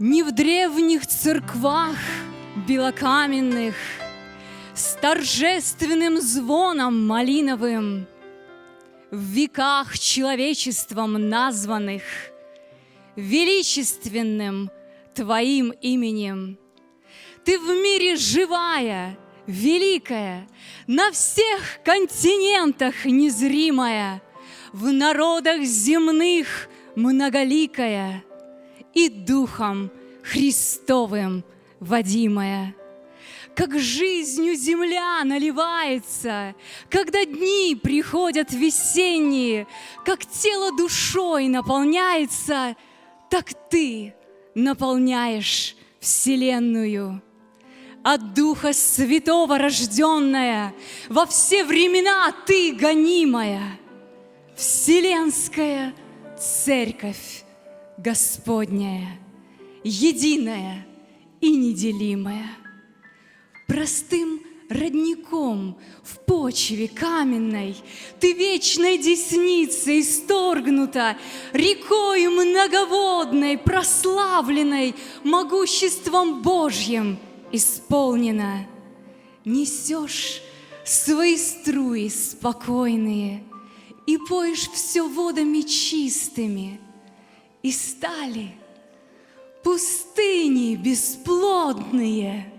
Не в древних церквах белокаменных С торжественным звоном малиновым В веках человечеством названных Величественным Твоим именем. Ты в мире живая, великая, На всех континентах незримая, В народах земных многоликая И Духом Христовым водимая. Как жизнью земля наливается, Когда дни приходят весенние, Как тело душой наполняется, Так ты наполняешь вселенную. От Духа Святого рожденная, Во все времена ты гонимая, Вселенская Церковь Господняя, Единая и неделимая. Простым родником в почве каменной Ты вечной десницей исторгнута, Рекой многоводной, прославленной, Могуществом Божьим исполнена. Несешь свои струи спокойные И поешь все водами чистыми, И стали пустыни бесплодные —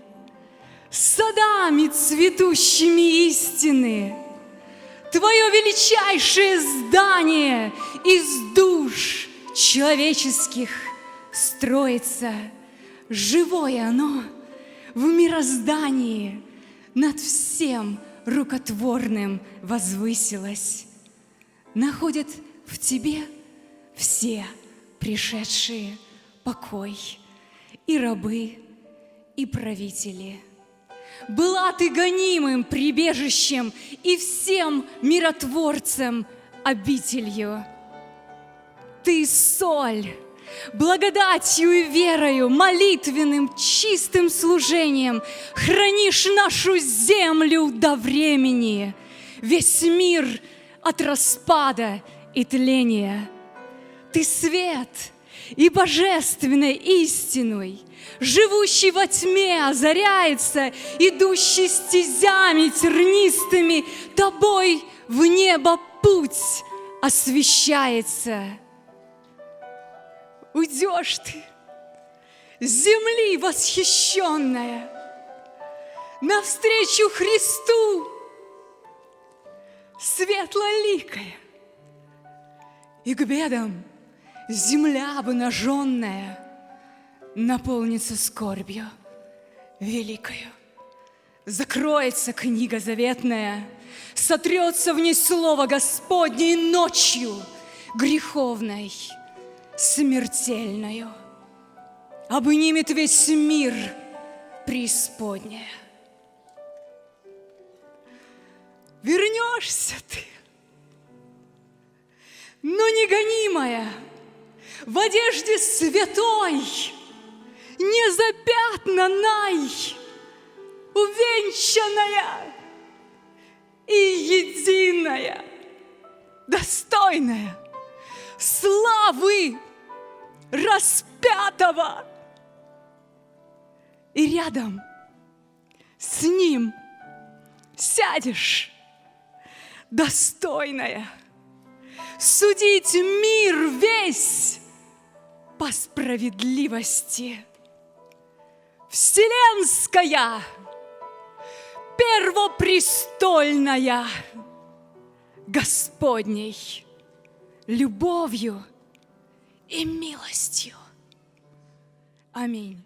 садами цветущими истины. Твое величайшее здание из душ человеческих строится. Живое оно в мироздании над всем рукотворным возвысилось. Находят в тебе все пришедшие покой, и рабы, и правители – была ты гонимым прибежищем и всем миротворцем обителью. Ты соль, благодатью и верою, молитвенным, чистым служением хранишь нашу землю до времени, весь мир от распада и тления. Ты свет — и божественной истиной, живущий во тьме озаряется, идущий стезями тернистыми, тобой в небо путь освещается. Уйдешь ты с земли восхищенная навстречу Христу, светлоликая, и к бедам земля обнаженная наполнится скорбью великою. Закроется книга заветная, сотрется в ней слово Господне ночью греховной, смертельною. Обнимет весь мир преисподняя. Вернешься ты, но не гонимая, в одежде святой, незапятнанной, увенчанная и единая, достойная славы распятого. И рядом с ним сядешь, достойная, судить мир весь по справедливости. Вселенская, первопрестольная, Господней любовью и милостью. Аминь.